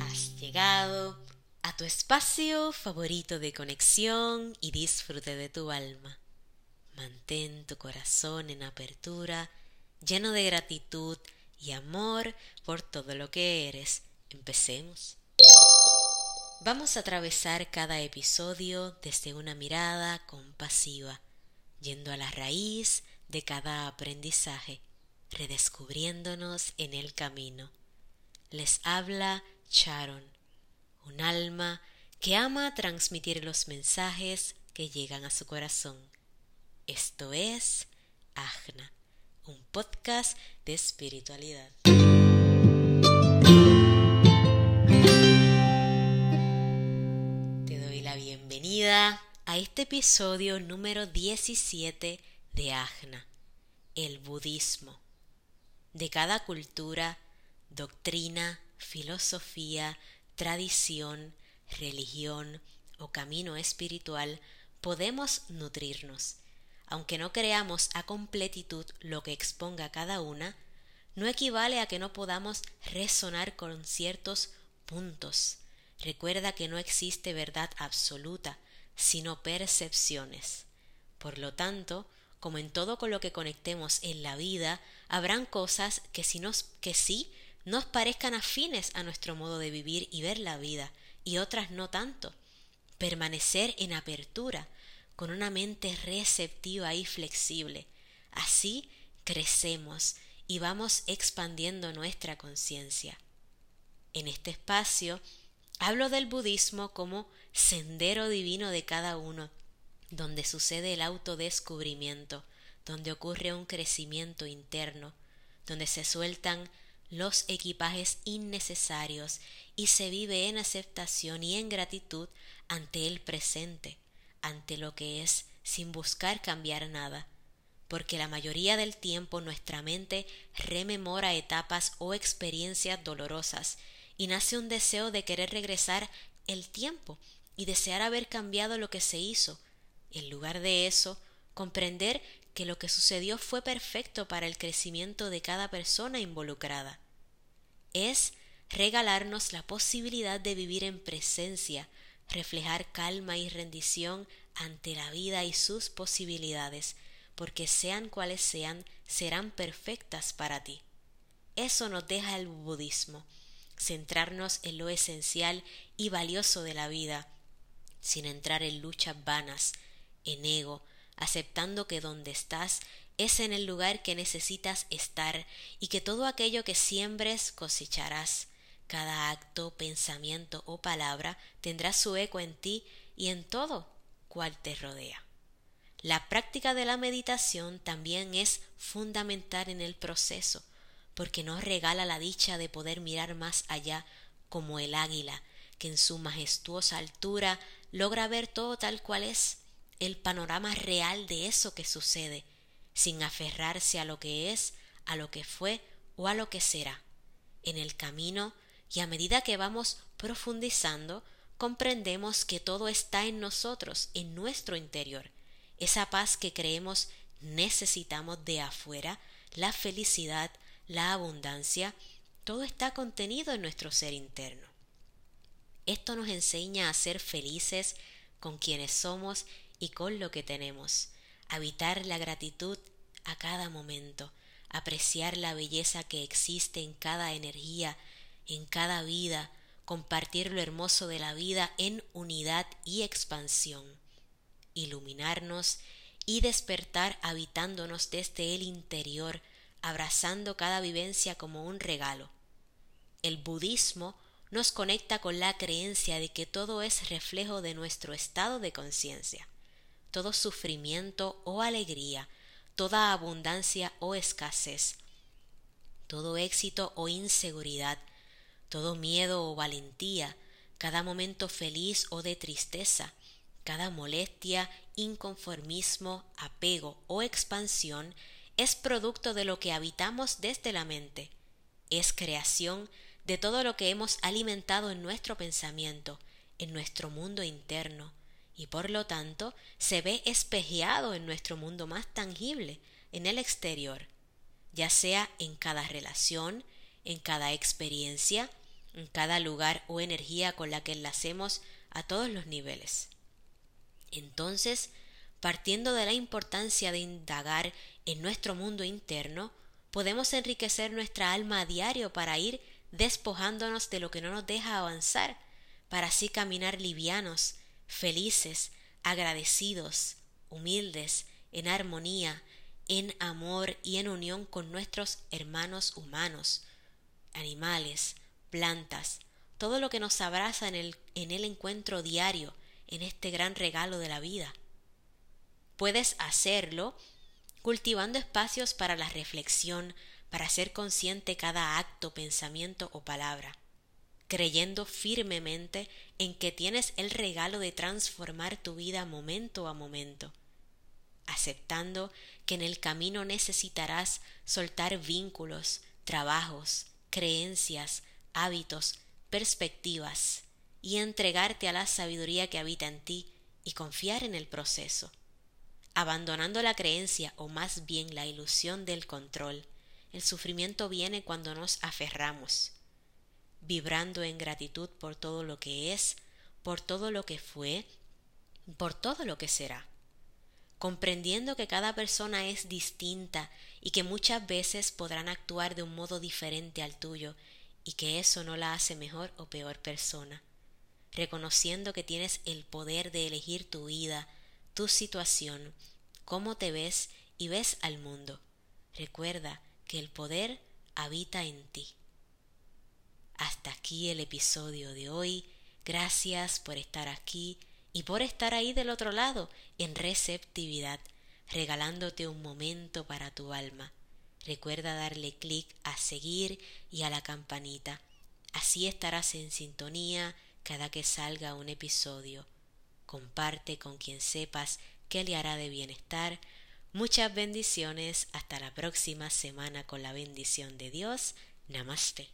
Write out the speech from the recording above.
Has llegado a tu espacio favorito de conexión y disfrute de tu alma. Mantén tu corazón en apertura, lleno de gratitud y amor por todo lo que eres. Empecemos. Vamos a atravesar cada episodio desde una mirada compasiva, yendo a la raíz de cada aprendizaje, redescubriéndonos en el camino. Les habla Sharon, un alma que ama transmitir los mensajes que llegan a su corazón. Esto es Agna, un podcast de espiritualidad. Te doy la bienvenida a este episodio número 17 de Agna, el budismo. De cada cultura, doctrina, filosofía, tradición, religión o camino espiritual podemos nutrirnos. Aunque no creamos a completitud lo que exponga cada una, no equivale a que no podamos resonar con ciertos puntos. Recuerda que no existe verdad absoluta, sino percepciones. Por lo tanto, como en todo con lo que conectemos en la vida, habrán cosas que, si nos, que sí nos parezcan afines a nuestro modo de vivir y ver la vida, y otras no tanto. Permanecer en apertura, con una mente receptiva y flexible. Así crecemos y vamos expandiendo nuestra conciencia. En este espacio hablo del budismo como sendero divino de cada uno, donde sucede el autodescubrimiento, donde ocurre un crecimiento interno, donde se sueltan los equipajes innecesarios y se vive en aceptación y en gratitud ante el presente, ante lo que es, sin buscar cambiar nada, porque la mayoría del tiempo nuestra mente rememora etapas o experiencias dolorosas y nace un deseo de querer regresar el tiempo y desear haber cambiado lo que se hizo. En lugar de eso, comprender que lo que sucedió fue perfecto para el crecimiento de cada persona involucrada. Es regalarnos la posibilidad de vivir en presencia, reflejar calma y rendición ante la vida y sus posibilidades, porque sean cuales sean, serán perfectas para ti. Eso nos deja el budismo, centrarnos en lo esencial y valioso de la vida, sin entrar en luchas vanas, en ego, aceptando que donde estás es en el lugar que necesitas estar y que todo aquello que siembres cosecharás. Cada acto, pensamiento o palabra tendrá su eco en ti y en todo cual te rodea. La práctica de la meditación también es fundamental en el proceso, porque nos regala la dicha de poder mirar más allá como el águila, que en su majestuosa altura logra ver todo tal cual es, el panorama real de eso que sucede, sin aferrarse a lo que es, a lo que fue o a lo que será. En el camino, y a medida que vamos profundizando, comprendemos que todo está en nosotros, en nuestro interior. Esa paz que creemos necesitamos de afuera, la felicidad, la abundancia, todo está contenido en nuestro ser interno. Esto nos enseña a ser felices con quienes somos y con lo que tenemos, habitar la gratitud a cada momento, apreciar la belleza que existe en cada energía, en cada vida, compartir lo hermoso de la vida en unidad y expansión, iluminarnos y despertar habitándonos desde el interior, abrazando cada vivencia como un regalo. El budismo nos conecta con la creencia de que todo es reflejo de nuestro estado de conciencia todo sufrimiento o alegría, toda abundancia o escasez, todo éxito o inseguridad, todo miedo o valentía, cada momento feliz o de tristeza, cada molestia, inconformismo, apego o expansión es producto de lo que habitamos desde la mente, es creación de todo lo que hemos alimentado en nuestro pensamiento, en nuestro mundo interno, y por lo tanto se ve espejeado en nuestro mundo más tangible, en el exterior. ya sea en cada relación, en cada experiencia, en cada lugar o energía con la que enlacemos a todos los niveles. Entonces, partiendo de la importancia de indagar en nuestro mundo interno, podemos enriquecer nuestra alma a diario para ir despojándonos de lo que no nos deja avanzar, para así caminar livianos, felices, agradecidos, humildes, en armonía, en amor y en unión con nuestros hermanos humanos, animales, plantas, todo lo que nos abraza en el, en el encuentro diario, en este gran regalo de la vida. Puedes hacerlo cultivando espacios para la reflexión, para ser consciente cada acto, pensamiento o palabra, creyendo firmemente en que tienes el regalo de transformar tu vida momento a momento, aceptando que en el camino necesitarás soltar vínculos, trabajos, creencias, hábitos, perspectivas, y entregarte a la sabiduría que habita en ti y confiar en el proceso, abandonando la creencia o más bien la ilusión del control. El sufrimiento viene cuando nos aferramos, vibrando en gratitud por todo lo que es, por todo lo que fue, por todo lo que será comprendiendo que cada persona es distinta y que muchas veces podrán actuar de un modo diferente al tuyo y que eso no la hace mejor o peor persona, reconociendo que tienes el poder de elegir tu vida, tu situación, cómo te ves y ves al mundo. Recuerda que el poder habita en ti. Hasta aquí el episodio de hoy. Gracias por estar aquí y por estar ahí del otro lado en receptividad, regalándote un momento para tu alma. Recuerda darle clic a seguir y a la campanita. Así estarás en sintonía cada que salga un episodio. Comparte con quien sepas que le hará de bienestar. Muchas bendiciones. Hasta la próxima semana con la bendición de Dios. Namaste.